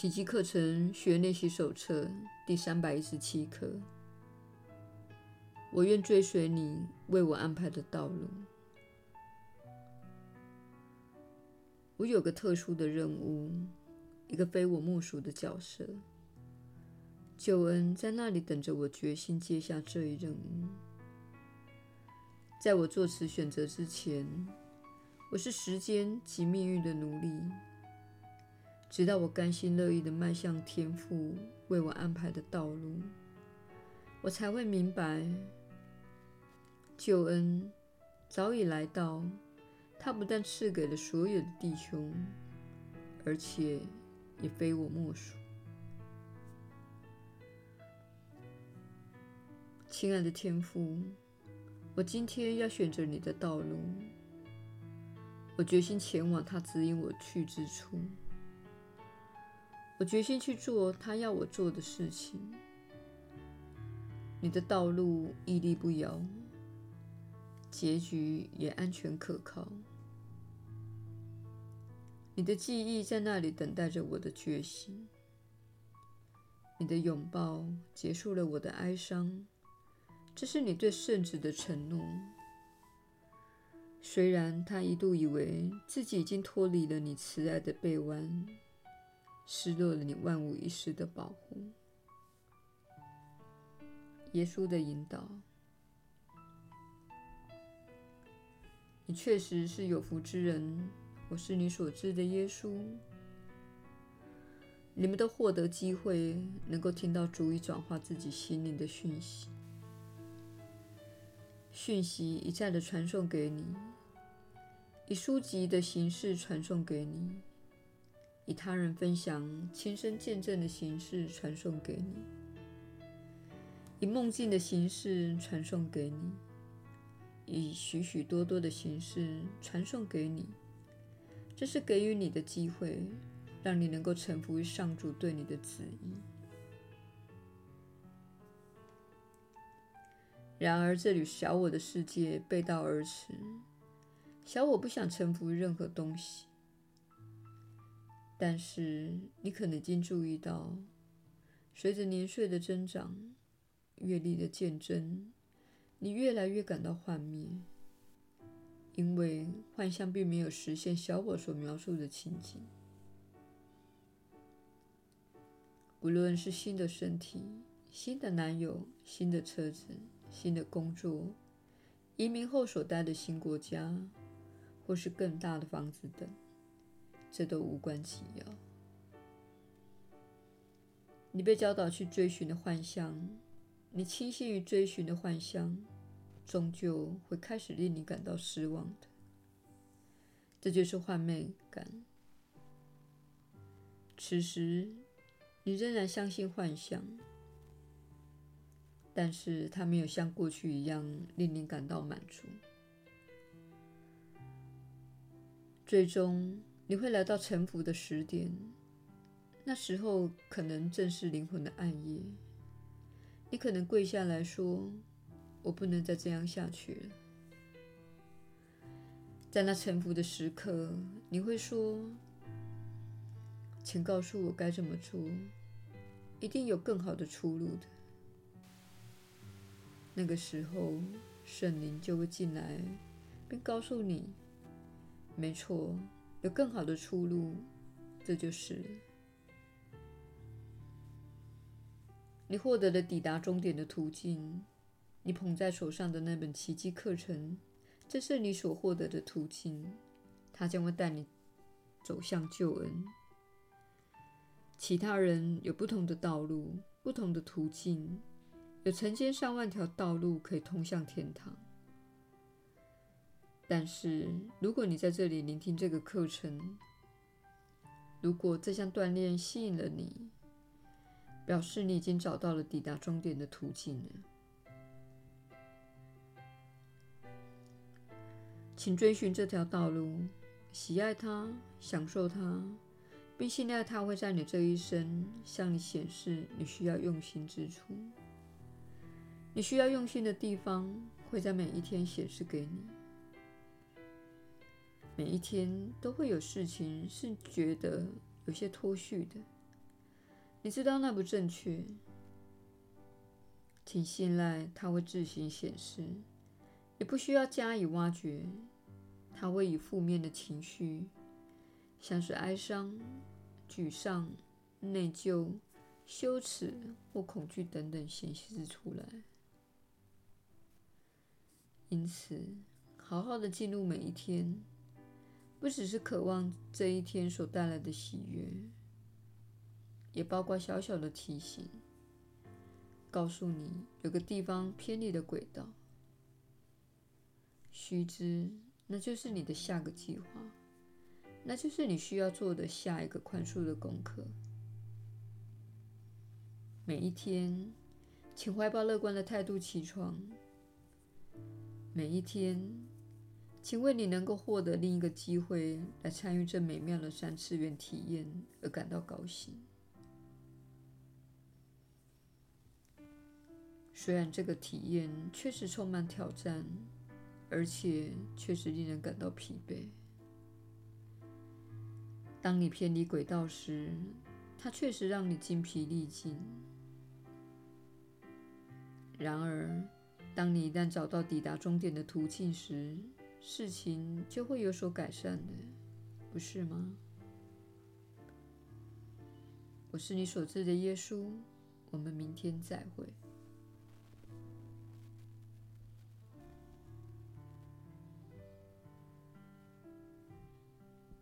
奇迹课程学练习手册第三百一十七课。我愿追随你为我安排的道路。我有个特殊的任务，一个非我莫属的角色。救恩在那里等着我，决心接下这一任务。在我做此选择之前，我是时间及命运的奴隶。直到我甘心乐意地迈向天父为我安排的道路，我才会明白，救恩早已来到。他不但赐给了所有的弟兄，而且也非我莫属。亲爱的天父，我今天要选择你的道路，我决心前往他指引我去之处。我决心去做他要我做的事情。你的道路屹立不摇，结局也安全可靠。你的记忆在那里等待着我的觉醒。你的拥抱结束了我的哀伤，这是你对圣子的承诺。虽然他一度以为自己已经脱离了你慈爱的臂弯。失落了你万无一失的保护，耶稣的引导，你确实是有福之人。我是你所知的耶稣。你们都获得机会，能够听到足以转化自己心灵的讯息。讯息一再的传送给你，以书籍的形式传送给你。以他人分享、亲身见证的形式传送给你，以梦境的形式传送给你，以许许多多的形式传送给你。这是给予你的机会，让你能够臣服于上主对你的旨意。然而，这里小我的世界背道而驰，小我不想臣服于任何东西。但是，你可能已经注意到，随着年岁的增长、阅历的渐增，你越来越感到幻灭，因为幻象并没有实现小我所描述的情景。无论是新的身体、新的男友、新的车子、新的工作、移民后所待的新国家，或是更大的房子等。这都无关紧要。你被教导去追寻的幻象，你倾心于追寻的幻象，终究会开始令你感到失望的。这就是幻灭感。此时，你仍然相信幻象，但是它没有像过去一样令你感到满足。最终。你会来到臣服的时点，那时候可能正是灵魂的暗夜。你可能跪下来说：“我不能再这样下去了。”在那臣服的时刻，你会说：“请告诉我该怎么做，一定有更好的出路的。”那个时候，圣灵就会进来，并告诉你：“没错。”有更好的出路，这就是你获得了抵达终点的途径。你捧在手上的那本奇迹课程，这是你所获得的途径，它将会带你走向救恩。其他人有不同的道路，不同的途径，有成千上万条道路可以通向天堂。但是，如果你在这里聆听这个课程，如果这项锻炼吸引了你，表示你已经找到了抵达终点的途径了。请追寻这条道路，喜爱它，享受它，并信赖它会在你这一生向你显示你需要用心之处。你需要用心的地方会在每一天显示给你。每一天都会有事情是觉得有些脱序的，你知道那不正确，请信赖它会自行显示，也不需要加以挖掘。它会以负面的情绪，像是哀伤、沮丧、内疚、羞耻或恐惧等等显示出来。因此，好好的进入每一天，不只是渴望这一天所带来的喜悦，也包括小小的提醒，告诉你有个地方偏离了轨道。须知。那就是你的下个计划，那就是你需要做的下一个宽恕的功课。每一天，请怀抱乐观的态度起床。每一天，请为你能够获得另一个机会来参与这美妙的三次元体验而感到高兴。虽然这个体验确实充满挑战。而且确实令人感到疲惫。当你偏离轨道时，它确实让你精疲力尽。然而，当你一旦找到抵达终点的途径时，事情就会有所改善的，不是吗？我是你所知的耶稣。我们明天再会。